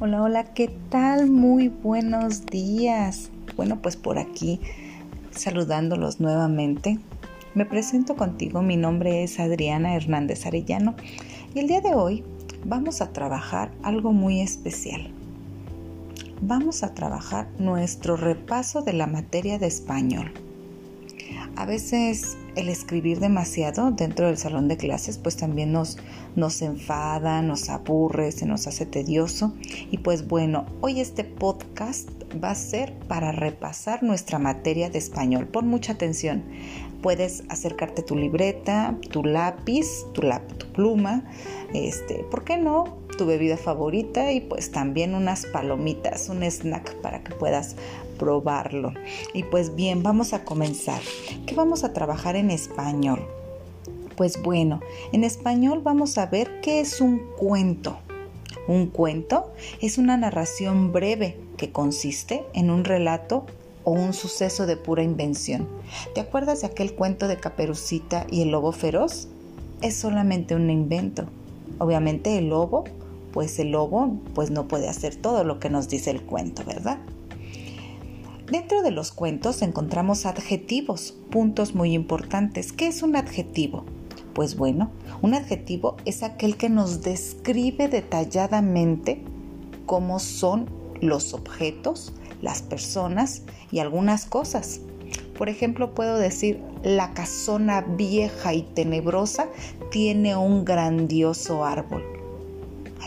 Hola, hola, ¿qué tal? Muy buenos días. Bueno, pues por aquí saludándolos nuevamente. Me presento contigo, mi nombre es Adriana Hernández Arellano y el día de hoy vamos a trabajar algo muy especial. Vamos a trabajar nuestro repaso de la materia de español. A veces el escribir demasiado dentro del salón de clases pues también nos, nos enfada, nos aburre, se nos hace tedioso. Y pues bueno, hoy este podcast va a ser para repasar nuestra materia de español. Pon mucha atención. Puedes acercarte tu libreta, tu lápiz, tu, tu pluma, este, ¿por qué no? Tu bebida favorita y pues también unas palomitas, un snack para que puedas probarlo. Y pues bien, vamos a comenzar. ¿Qué vamos a trabajar en español? Pues bueno, en español vamos a ver qué es un cuento. Un cuento es una narración breve que consiste en un relato o un suceso de pura invención. ¿Te acuerdas de aquel cuento de Caperucita y el lobo feroz? Es solamente un invento. Obviamente el lobo, pues el lobo pues no puede hacer todo lo que nos dice el cuento, ¿verdad? Dentro de los cuentos encontramos adjetivos, puntos muy importantes. ¿Qué es un adjetivo? Pues bueno, un adjetivo es aquel que nos describe detalladamente cómo son los objetos, las personas y algunas cosas. Por ejemplo, puedo decir, la casona vieja y tenebrosa tiene un grandioso árbol.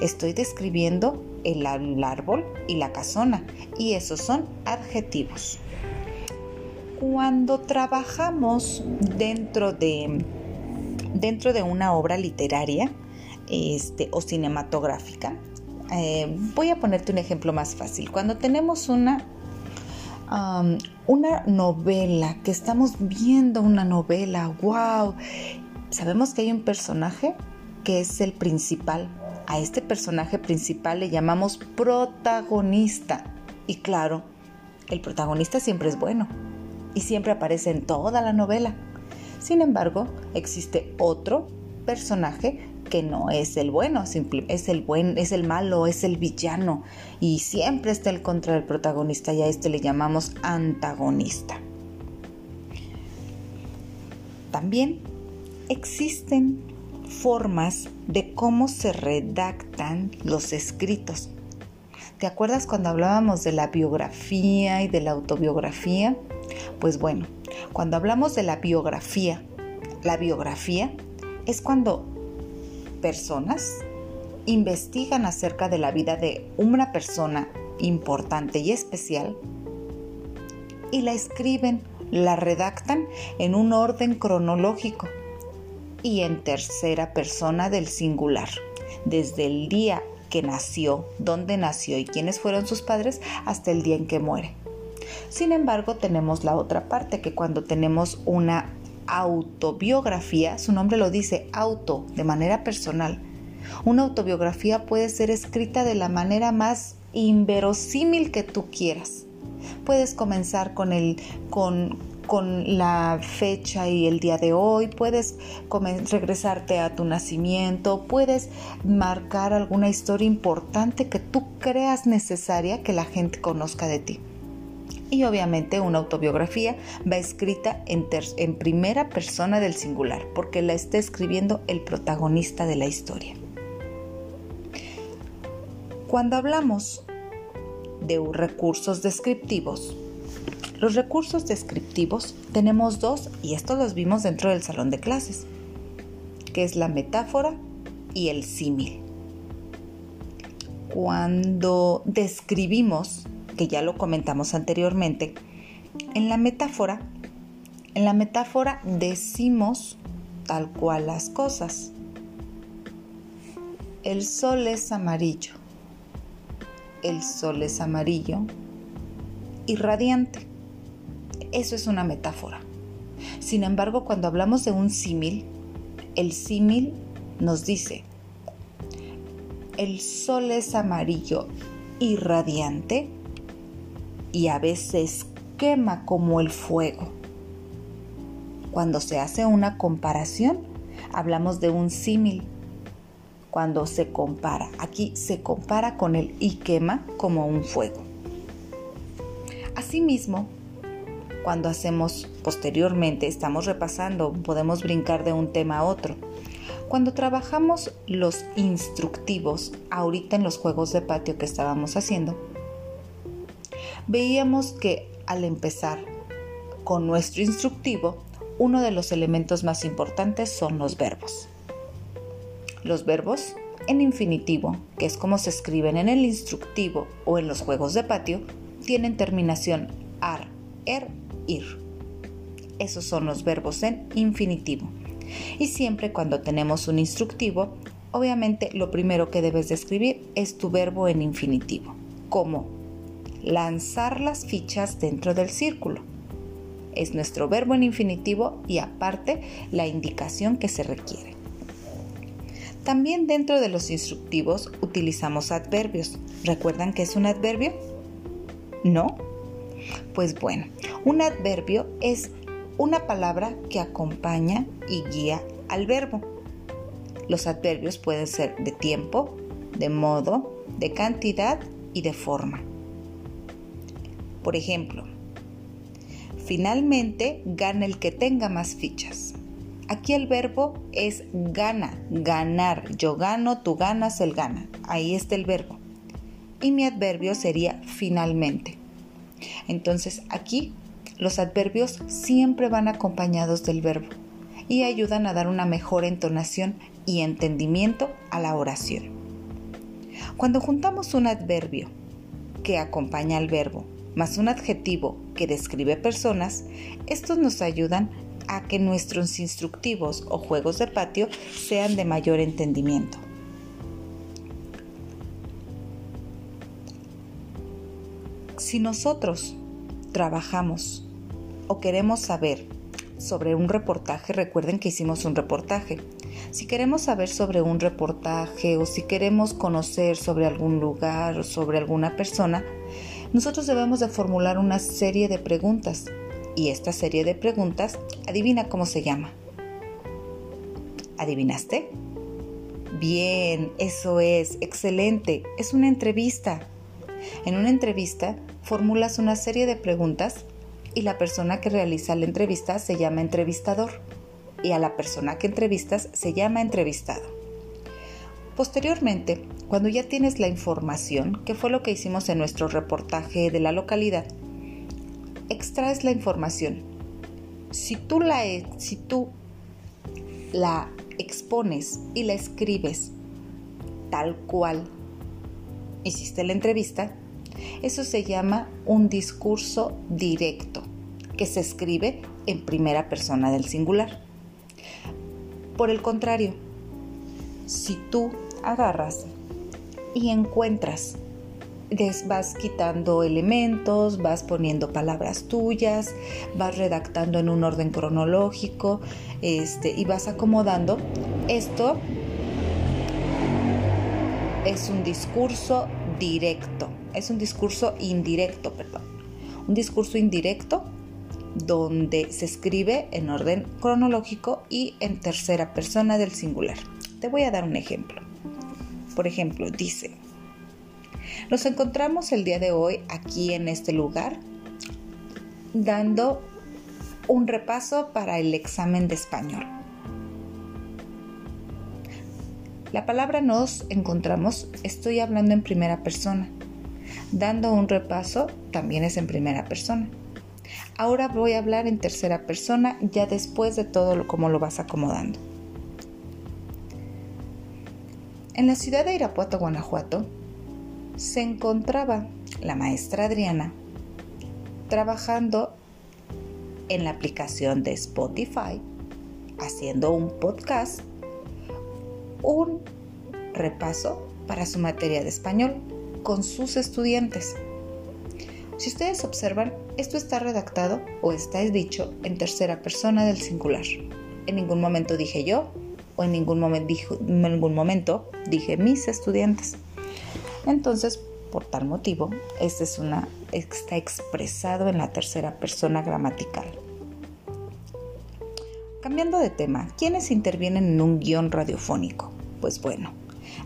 Estoy describiendo el, árbol y la casona, y esos son adjetivos. Cuando trabajamos dentro de, dentro de una obra literaria este, o cinematográfica, eh, voy a ponerte un ejemplo más fácil. Cuando tenemos una, una novela, que estamos viendo una novela, wow, sabemos que hay un personaje que es el principal, a este personaje principal le llamamos protagonista. Y claro, el protagonista siempre es bueno y siempre aparece en toda la novela. Sin embargo, existe otro personaje que no es el bueno, es el buen, es el malo, es el villano y siempre está el contra del protagonista y a este le llamamos antagonista. También existen formas de cómo se redactan los escritos. ¿Te acuerdas cuando hablábamos de la biografía y de la autobiografía? Pues bueno, cuando hablamos de la biografía, la biografía es cuando personas investigan acerca de la vida de una persona importante y especial y la escriben, la redactan en un orden cronológico y en tercera persona del singular, desde el día que nació, dónde nació y quiénes fueron sus padres hasta el día en que muere. Sin embargo, tenemos la otra parte que cuando tenemos una autobiografía, su nombre lo dice, auto, de manera personal. Una autobiografía puede ser escrita de la manera más inverosímil que tú quieras. Puedes comenzar con el con con la fecha y el día de hoy, puedes regresarte a tu nacimiento, puedes marcar alguna historia importante que tú creas necesaria que la gente conozca de ti. Y obviamente una autobiografía va escrita en, en primera persona del singular, porque la está escribiendo el protagonista de la historia. Cuando hablamos de recursos descriptivos, los recursos descriptivos tenemos dos y estos los vimos dentro del salón de clases, que es la metáfora y el símil. Cuando describimos, que ya lo comentamos anteriormente, en la metáfora, en la metáfora decimos tal cual las cosas. El sol es amarillo. El sol es amarillo y radiante. Eso es una metáfora. Sin embargo, cuando hablamos de un símil, el símil nos dice, el sol es amarillo y radiante y a veces quema como el fuego. Cuando se hace una comparación, hablamos de un símil. cuando se compara. Aquí se compara con el y quema como un fuego. Asimismo, cuando hacemos posteriormente, estamos repasando, podemos brincar de un tema a otro. Cuando trabajamos los instructivos, ahorita en los juegos de patio que estábamos haciendo, veíamos que al empezar con nuestro instructivo, uno de los elementos más importantes son los verbos. Los verbos en infinitivo, que es como se escriben en el instructivo o en los juegos de patio, tienen terminación ar, er ir. Esos son los verbos en infinitivo. Y siempre cuando tenemos un instructivo, obviamente lo primero que debes de escribir es tu verbo en infinitivo, como lanzar las fichas dentro del círculo. Es nuestro verbo en infinitivo y aparte la indicación que se requiere. También dentro de los instructivos utilizamos adverbios. ¿Recuerdan qué es un adverbio? ¿No? Pues bueno, un adverbio es una palabra que acompaña y guía al verbo. Los adverbios pueden ser de tiempo, de modo, de cantidad y de forma. Por ejemplo, finalmente gana el que tenga más fichas. Aquí el verbo es gana, ganar. Yo gano, tú ganas, él gana. Ahí está el verbo. Y mi adverbio sería finalmente. Entonces aquí los adverbios siempre van acompañados del verbo y ayudan a dar una mejor entonación y entendimiento a la oración. Cuando juntamos un adverbio que acompaña al verbo más un adjetivo que describe personas, estos nos ayudan a que nuestros instructivos o juegos de patio sean de mayor entendimiento. Si nosotros trabajamos o queremos saber sobre un reportaje, recuerden que hicimos un reportaje. Si queremos saber sobre un reportaje o si queremos conocer sobre algún lugar o sobre alguna persona, nosotros debemos de formular una serie de preguntas. Y esta serie de preguntas, adivina cómo se llama. ¿Adivinaste? Bien, eso es, excelente. Es una entrevista. En una entrevista formulas una serie de preguntas y la persona que realiza la entrevista se llama entrevistador y a la persona que entrevistas se llama entrevistado. Posteriormente, cuando ya tienes la información, que fue lo que hicimos en nuestro reportaje de la localidad, extraes la información. Si tú la, e, si tú la expones y la escribes tal cual hiciste la entrevista, eso se llama un discurso directo, que se escribe en primera persona del singular. Por el contrario, si tú agarras y encuentras, vas quitando elementos, vas poniendo palabras tuyas, vas redactando en un orden cronológico este, y vas acomodando, esto es un discurso directo, es un discurso indirecto, perdón. Un discurso indirecto donde se escribe en orden cronológico y en tercera persona del singular. Te voy a dar un ejemplo. Por ejemplo, dice, nos encontramos el día de hoy aquí en este lugar dando un repaso para el examen de español. La palabra nos encontramos, estoy hablando en primera persona. Dando un repaso también es en primera persona. Ahora voy a hablar en tercera persona ya después de todo lo, como lo vas acomodando. En la ciudad de Irapuato, Guanajuato, se encontraba la maestra Adriana trabajando en la aplicación de Spotify, haciendo un podcast un repaso para su materia de español con sus estudiantes. Si ustedes observan, esto está redactado o está dicho en tercera persona del singular. En ningún momento dije yo o en ningún, momento, dije mis estudiantes. Entonces, por tal motivo, este está expresado en la tercera persona gramatical. Cambiando de tema, ¿quiénes intervienen en un guion radiofónico? Pues bueno,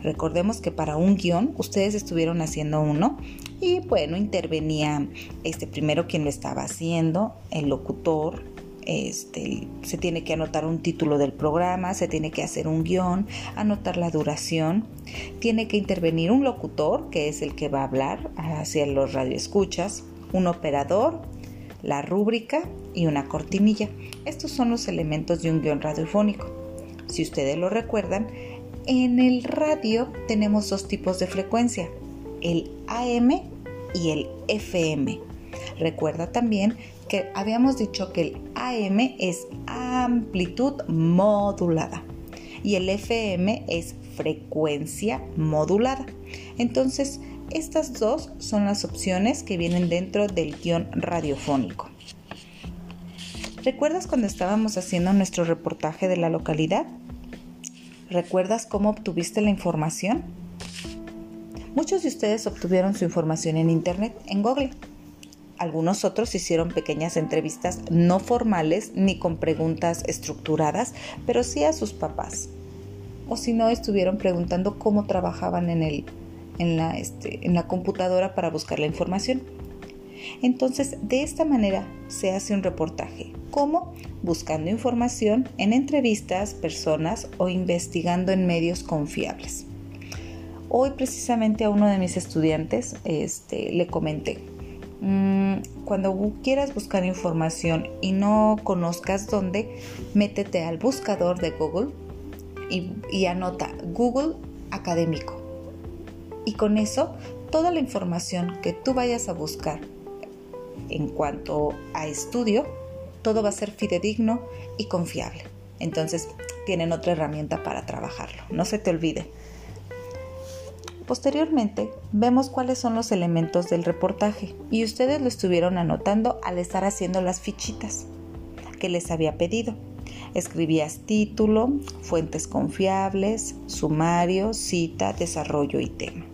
Recordemos que para un guion ustedes estuvieron haciendo uno y bueno, intervenía este primero quien lo estaba haciendo, el locutor, este, se tiene que anotar un título del programa, se tiene que hacer un guion, anotar la duración, tiene que intervenir un locutor, que es el que va a hablar hacia los radioescuchas, un operador, la rúbrica y una cortinilla. Estos son los elementos de un guion radiofónico. Si ustedes lo recuerdan, en el radio tenemos dos tipos de frecuencia, el AM y el FM. Recuerda también que habíamos dicho que el AM es amplitud modulada y el FM es frecuencia modulada. Entonces, estas dos son las opciones que vienen dentro del guion radiofónico. ¿Recuerdas cuando estábamos haciendo nuestro reportaje de la localidad? ¿Recuerdas cómo obtuviste la información? Muchos de ustedes obtuvieron su información en Internet, en Google. Algunos otros hicieron pequeñas entrevistas no formales ni con preguntas estructuradas, pero sí a sus papás. O si no, estuvieron preguntando cómo trabajaban en, el, en, la, este, en la computadora para buscar la información. Entonces, de esta manera se hace un reportaje. ¿Cómo? Buscando información en entrevistas, personas o investigando en medios confiables. Hoy precisamente a uno de mis estudiantes este, le comenté, Mm, cuando quieras buscar información y no conozcas dónde, métete al buscador de Google y, y anota Google académico. Y con eso, toda la información que tú vayas a buscar en cuanto a estudio, todo va a ser fidedigno y confiable. Entonces, tienen otra herramienta para trabajarlo. No se te olvide. Posteriormente, vemos cuáles son los elementos del reportaje y ustedes lo estuvieron anotando al estar haciendo las fichitas que les había pedido. Escribías título, fuentes confiables, sumario, cita, desarrollo y tema.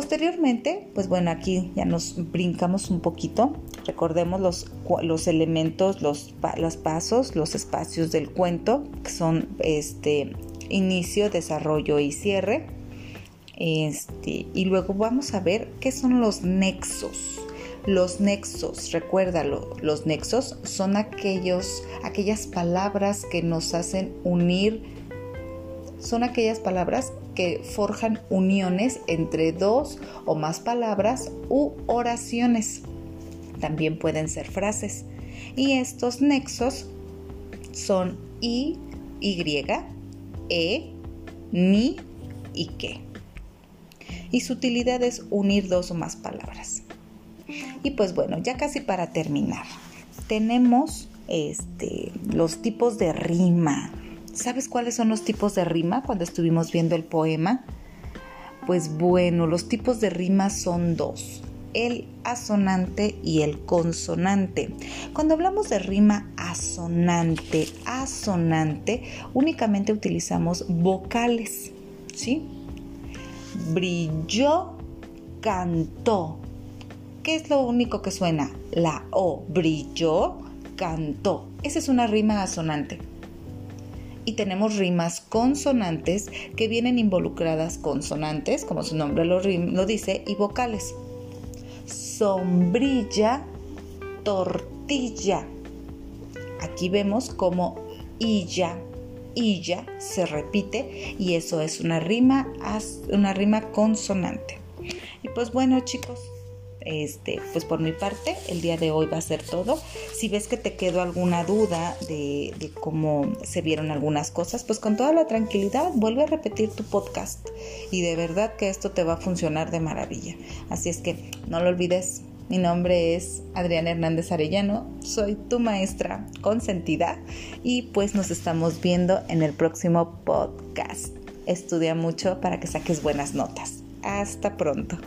Posteriormente, pues bueno, aquí ya nos brincamos un poquito. Recordemos los, los elementos, los, los pasos, los espacios del cuento, que son este, inicio, desarrollo y cierre. Este, y luego vamos a ver qué son los nexos. Los nexos, recuérdalo, los nexos son aquellos, aquellas palabras que nos hacen unir, son aquellas palabras que forjan uniones entre dos o más palabras u oraciones. También pueden ser frases. Y estos nexos son I, Y, e, ni y que. Y su utilidad es unir dos o más palabras. Y pues bueno, ya casi para terminar, tenemos este, los tipos de rima. ¿Sabes cuáles son los tipos de rima cuando estuvimos viendo el poema? Pues bueno, los tipos de rima son dos el asonante y el consonante. Cuando hablamos de rima asonante, asonante, únicamente utilizamos vocales, ¿sí? Brilló, cantó. ¿Qué es lo único que suena? La O. Brilló, cantó. Esa es una rima asonante. Y tenemos rimas consonantes que vienen involucradas consonantes, como su nombre lo, lo dice, y vocales sombrilla, tortilla. Aquí vemos como illa, illa se repite y eso es una rima, una rima consonante. Y pues bueno chicos, este, pues por mi parte, el día de hoy va a ser todo. Si ves que te quedó alguna duda de, de, cómo se vieron algunas cosas, pues con toda la tranquilidad vuelve a repetir tu podcast. Y de verdad que esto te va a funcionar de maravilla. Así es que no lo olvides. Mi nombre es Adriana Hernández Arellano, soy tu maestra consentida y pues nos estamos viendo en el próximo podcast. Estudia mucho para que saques buenas notas. Hasta pronto.